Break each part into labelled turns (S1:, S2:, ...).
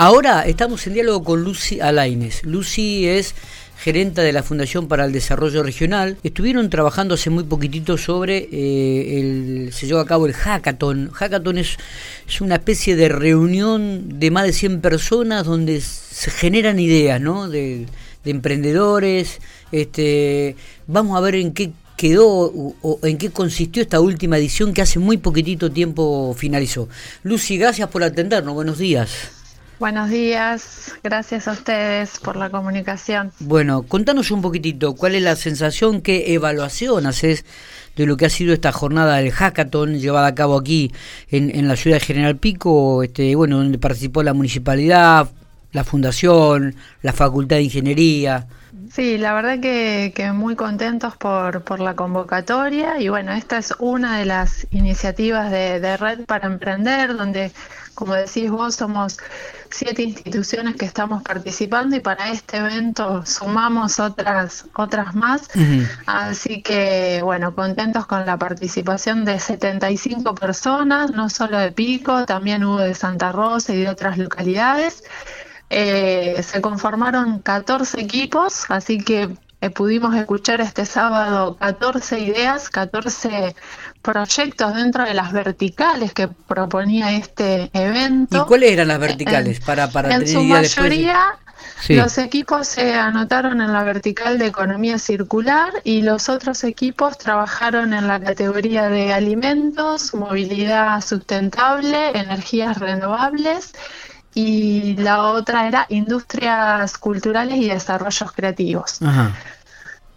S1: Ahora estamos en diálogo con Lucy Alaines. Lucy es gerenta de la Fundación para el Desarrollo Regional. Estuvieron trabajando hace muy poquitito sobre eh, el se llevó a cabo el hackathon. Hackathon es, es una especie de reunión de más de 100 personas donde se generan ideas, ¿no? De, de emprendedores. Este, vamos a ver en qué quedó o, en qué consistió esta última edición que hace muy poquitito tiempo finalizó. Lucy, gracias por atendernos. Buenos días.
S2: Buenos días, gracias a ustedes por la comunicación.
S1: Bueno, contanos un poquitito, ¿cuál es la sensación, qué evaluación haces de lo que ha sido esta jornada del hackathon llevada a cabo aquí en, la ciudad de General Pico, este, bueno, donde participó la municipalidad, la fundación, la facultad de ingeniería?
S2: Sí, la verdad que, muy contentos por, por, la convocatoria y bueno, esta es una de las iniciativas de, de Red para Emprender, donde como decís vos, somos siete instituciones que estamos participando y para este evento sumamos otras otras más. Así que, bueno, contentos con la participación de 75 personas, no solo de Pico, también hubo de Santa Rosa y de otras localidades. Eh, se conformaron 14 equipos, así que eh, pudimos escuchar este sábado 14 ideas, 14 proyectos dentro de las verticales que proponía este evento.
S1: ¿Y cuáles eran las verticales? para, para
S2: en su mayoría, los equipos se anotaron en la vertical de economía circular y los otros equipos trabajaron en la categoría de alimentos, movilidad sustentable, energías renovables y la otra era industrias culturales y desarrollos creativos.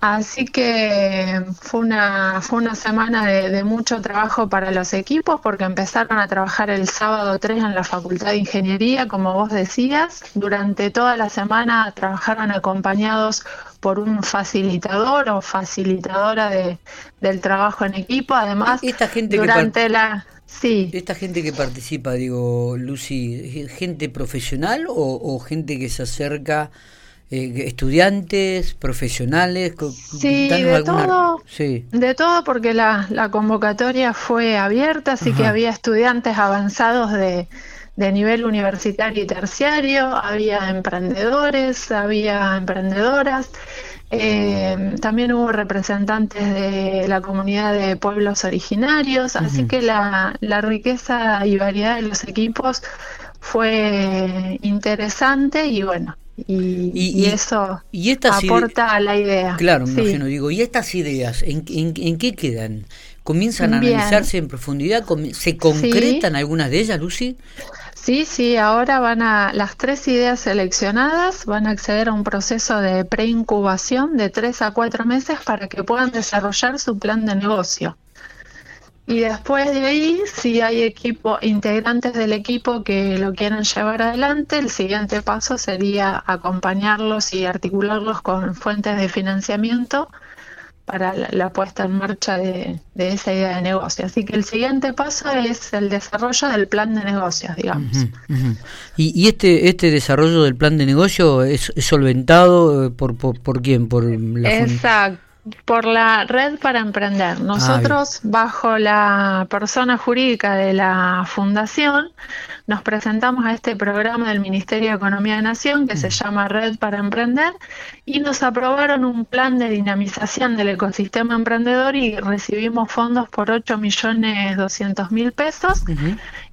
S2: Así que fue una, fue una semana de, mucho trabajo para los equipos porque empezaron a trabajar el sábado 3 en la Facultad de Ingeniería, como vos decías. Durante toda la semana trabajaron acompañados por un facilitador o facilitadora de, del trabajo en equipo. Además,
S1: esta gente
S2: durante la...
S1: Sí. Esta gente que participa, digo, Lucy, ¿gente profesional o, gente que se acerca, eh, estudiantes, profesionales?
S2: Sí, de todo, sí, de todo porque la, la convocatoria fue abierta, así que había estudiantes avanzados de, de nivel universitario y terciario, había emprendedores, había emprendedoras, eh, también hubo representantes de la comunidad de pueblos originarios, así que la, la riqueza y variedad de los equipos fue interesante y bueno, y, eso aporta a la idea.
S1: Claro, me imagino, digo, ¿y estas ideas en, en, qué quedan? ¿Comienzan a analizarse en profundidad? ¿Se concretan algunas de ellas, Lucy?
S2: Sí, sí, ahora van a, las tres ideas seleccionadas van a acceder a un proceso de preincubación de tres a cuatro meses para que puedan desarrollar su plan de negocio. Y después de ahí, si hay equipo, integrantes del equipo que lo quieren llevar adelante, el siguiente paso sería acompañarlos y articularlos con fuentes de financiamiento para la, puesta en marcha de, esa idea de negocio. Así que el siguiente paso es el desarrollo del plan de negocios, digamos.
S1: ¿Y, este este desarrollo del plan de negocio es, solventado eh, por, por, quién? Por
S2: la Exacto por la red para emprender. Nosotros, bajo la persona jurídica de la fundación, nos presentamos a este programa del Ministerio de Economía de Nación que se mm. llama Red para Emprender y nos aprobaron un plan de dinamización del ecosistema emprendedor y recibimos fondos por 8 millones 200 mil pesos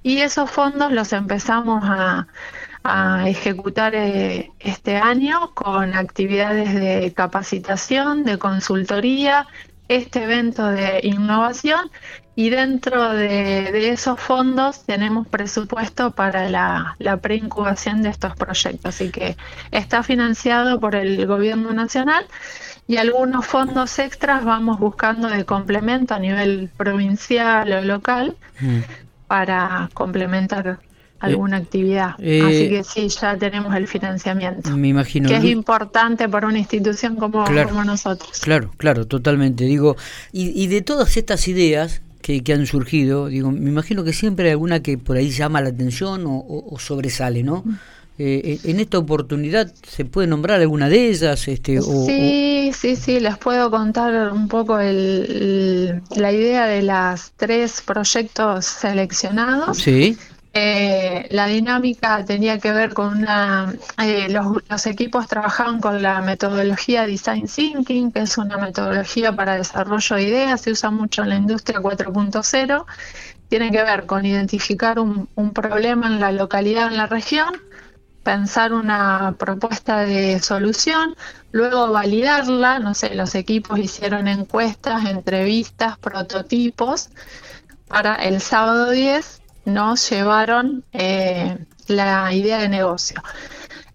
S2: y esos fondos los empezamos a a ejecutar eh, este año con actividades de capacitación, de consultoría, este evento de innovación y dentro de, esos fondos tenemos presupuesto para la, la preincubación de estos proyectos. Así que está financiado por el Gobierno Nacional y algunos fondos extras vamos buscando de complemento a nivel provincial o local mm. para complementar alguna actividad. Eh, Así que sí, ya tenemos el financiamiento.
S1: Me imagino.
S2: Que es importante para una institución como, como nosotros.
S1: Claro, claro, totalmente. Digo, y, de todas estas ideas que, que, han surgido, digo, me imagino que siempre hay alguna que por ahí llama la atención o, sobresale, ¿no? Mm. Eh, eh, en esta oportunidad se puede nombrar alguna de ellas este
S2: sí sí sí les puedo contar un poco el, la idea de las tres proyectos seleccionados
S1: sí
S2: eh, la dinámica tenía que ver con una, eh, los, equipos trabajaban con la metodología Design Thinking, que es una metodología para desarrollo de ideas, se usa mucho en la industria 4.0, tiene que ver con identificar un, un problema en la localidad, en la región, pensar una propuesta de solución, luego validarla, no sé, los equipos hicieron encuestas, entrevistas, prototipos, para el sábado 10 nos llevaron eh, la idea de negocio.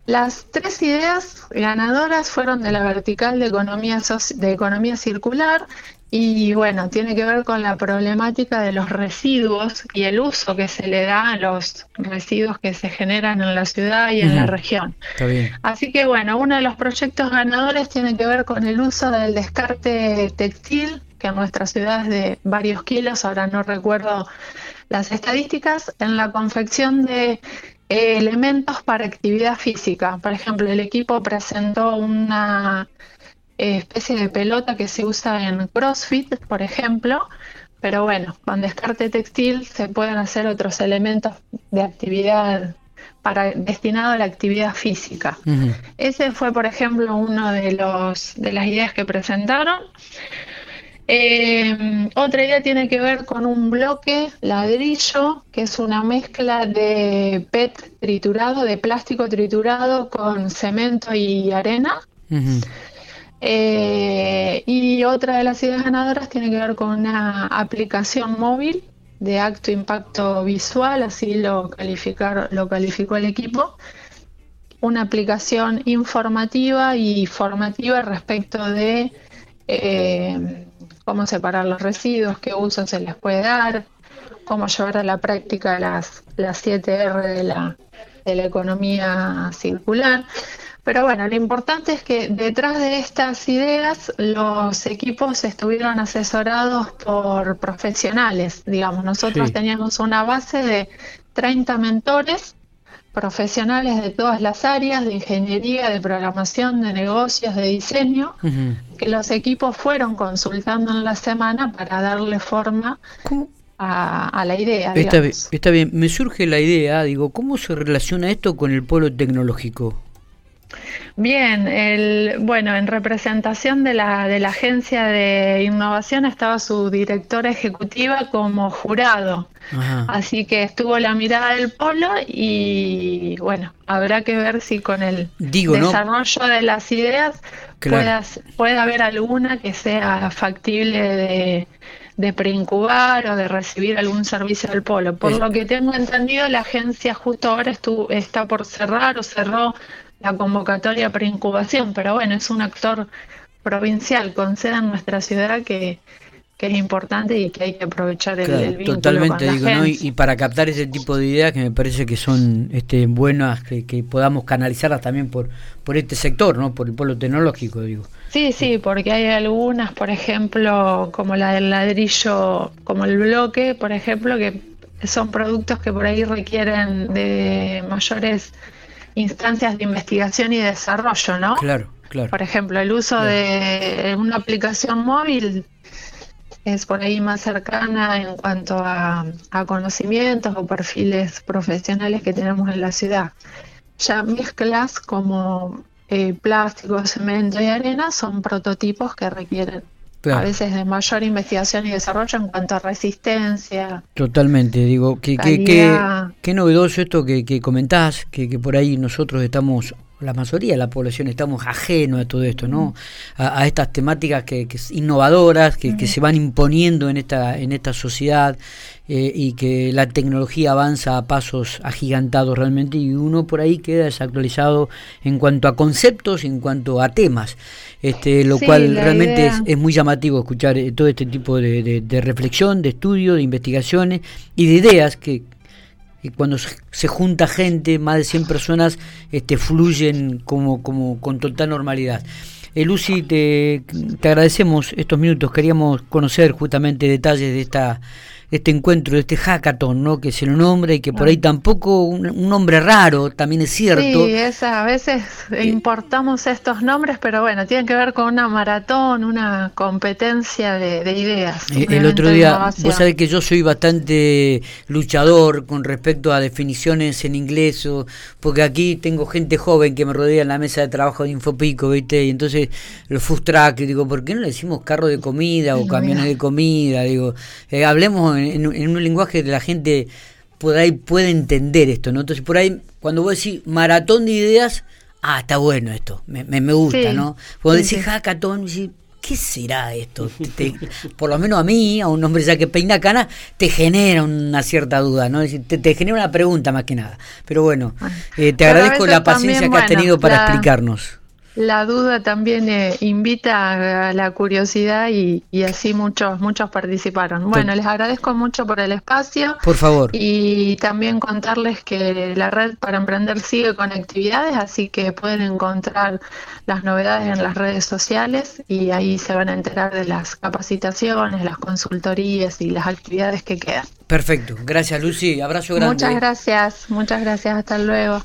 S2: Las tres ideas ganadoras fueron de la vertical de economía, de economía circular y bueno, tiene que ver con la problemática de los residuos y el uso que se le da a los residuos que se generan en la ciudad y en la región. Así que bueno, uno de los proyectos ganadores tiene que ver con el uso del descarte textil, que en nuestra ciudad es de varios kilos, ahora no recuerdo las estadísticas en la confección de eh, elementos para actividad física. Por ejemplo, el equipo presentó una eh, especie de pelota que se usa en CrossFit, por ejemplo, pero bueno, con descarte textil se pueden hacer otros elementos de actividad para destinado a la actividad física. Ese fue, por ejemplo, uno de los de las ideas que presentaron. Eh, otra idea tiene que ver con un bloque ladrillo, que es una mezcla de PET triturado, de plástico triturado con cemento y arena. Eh, y otra de las ideas ganadoras tiene que ver con una aplicación móvil de acto impacto visual, así lo, calificar, lo calificó el equipo, una aplicación informativa y formativa respecto de eh, cómo separar los residuos, qué uso se les puede dar, cómo llevar a la práctica las, las 7R de la, de la economía circular. Pero bueno, lo importante es que detrás de estas ideas los equipos estuvieron asesorados por profesionales, digamos, nosotros teníamos una base de 30 mentores profesionales de todas las áreas, de ingeniería, de programación, de negocios, de diseño, que los equipos fueron consultando en la semana para darle forma a, la idea.
S1: Está bien, está bien, me surge la idea, digo, ¿cómo se relaciona esto con el polo tecnológico?
S2: Bien, el, bueno, en representación de la, de la Agencia de Innovación estaba su directora ejecutiva como jurado. Así que estuvo la mirada del polo y bueno, habrá que ver si con el desarrollo de las ideas puede haber alguna que sea factible de, de preincubar o de recibir algún servicio del polo. Por lo que tengo entendido, la agencia justo ahora estuvo, está por cerrar o cerró la convocatoria para incubación, pero bueno, es un actor provincial con sede en nuestra ciudad que, es importante y que hay que aprovechar el, vínculo
S1: Totalmente, digo, ¿no? Y, para captar ese tipo de ideas que me parece que son este, buenas, que, que podamos canalizarlas también por, por este sector, ¿no? Por el polo tecnológico, digo.
S2: Sí, sí, porque hay algunas, por ejemplo, como la del ladrillo, como el bloque, por ejemplo, que son productos que por ahí requieren de mayores instancias de investigación y desarrollo, ¿no?
S1: Claro, claro.
S2: Por ejemplo, el uso de una aplicación móvil es por ahí más cercana en cuanto a, conocimientos o perfiles profesionales que tenemos en la ciudad. Ya mezclas como eh, plástico, cemento y arena son prototipos que requieren a veces de mayor investigación y desarrollo en cuanto a resistencia.
S1: Totalmente, digo, que, qué novedoso esto que, que comentás, que, que por ahí nosotros estamos la mayoría de la población estamos ajenos a todo esto, ¿no? A, estas temáticas que, que innovadoras, que, que, se van imponiendo en esta, en esta sociedad eh, y que la tecnología avanza a pasos agigantados realmente y uno por ahí queda desactualizado en cuanto a conceptos, en cuanto a temas, este, lo cual realmente es, es, muy llamativo escuchar eh, todo este tipo de, de reflexión, de estudio, de investigaciones y de ideas que, y cuando se junta gente, más de 100 personas, este, fluyen como, como con total normalidad. Eh, Lucy, te, te agradecemos estos minutos, queríamos conocer justamente detalles de esta este encuentro, de este hackathon, ¿no? Que es el nombre y que por ahí ah. tampoco un, nombre raro, también es cierto.
S2: Sí, es, a veces eh, importamos estos nombres, pero bueno, tienen que ver con una maratón, una competencia de, ideas.
S1: Eh, el otro día, vos sabés que yo soy bastante luchador con respecto a definiciones en inglés, o, porque aquí tengo gente joven que me rodea en la mesa de trabajo de Infopico, ¿viste? Y entonces los food truck, digo, ¿por qué no le decimos carro de comida o camiones de comida? Digo, eh, hablemos en, un lenguaje que la gente por ahí puede entender esto, ¿no? Entonces por ahí, cuando vos decís maratón de ideas, ah, está bueno esto, me, me, gusta, ¿no? Cuando decís hackathon, ¿qué será esto? por lo menos a mí, a un hombre ya que peina cana, te genera una cierta duda, ¿no? Te, te genera una pregunta más que nada. Pero bueno, eh, te agradezco la paciencia que has tenido para explicarnos.
S2: La duda también eh, invita a la curiosidad y, así muchos muchos participaron. Bueno, les agradezco mucho por el espacio.
S1: Por favor.
S2: Y también contarles que la red para emprender sigue con actividades, así que pueden encontrar las novedades en las redes sociales y ahí se van a enterar de las capacitaciones, las consultorías y las actividades que quedan.
S1: Perfecto. Gracias, Lucy. Abrazo grande.
S2: Muchas gracias. Muchas gracias. Hasta luego.